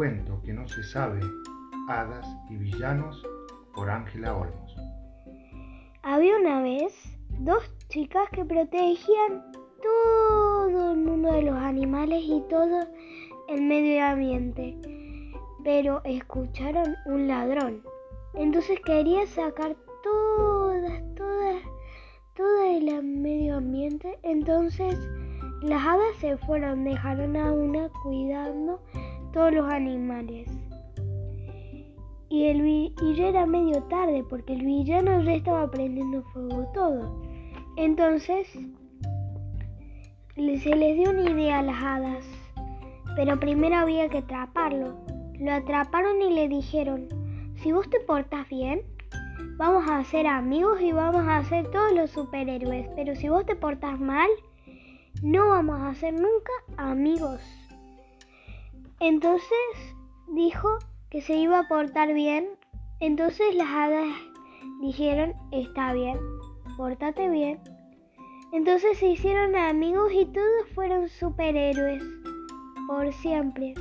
cuento que no se sabe, hadas y villanos, por Ángela Olmos. Había una vez dos chicas que protegían todo el mundo de los animales y todo el medio ambiente, pero escucharon un ladrón. Entonces quería sacar todas, todas, todo el medio ambiente. Entonces las hadas se fueron, dejaron a una cuidando todos los animales. Y, el, y ya era medio tarde porque el villano ya estaba prendiendo fuego todo. Entonces se les dio una idea a las hadas, pero primero había que atraparlo. Lo atraparon y le dijeron, si vos te portas bien, vamos a ser amigos y vamos a ser todos los superhéroes, pero si vos te portas mal, no vamos a ser nunca amigos. Entonces dijo que se iba a portar bien. Entonces las hadas dijeron, está bien, pórtate bien. Entonces se hicieron amigos y todos fueron superhéroes por siempre.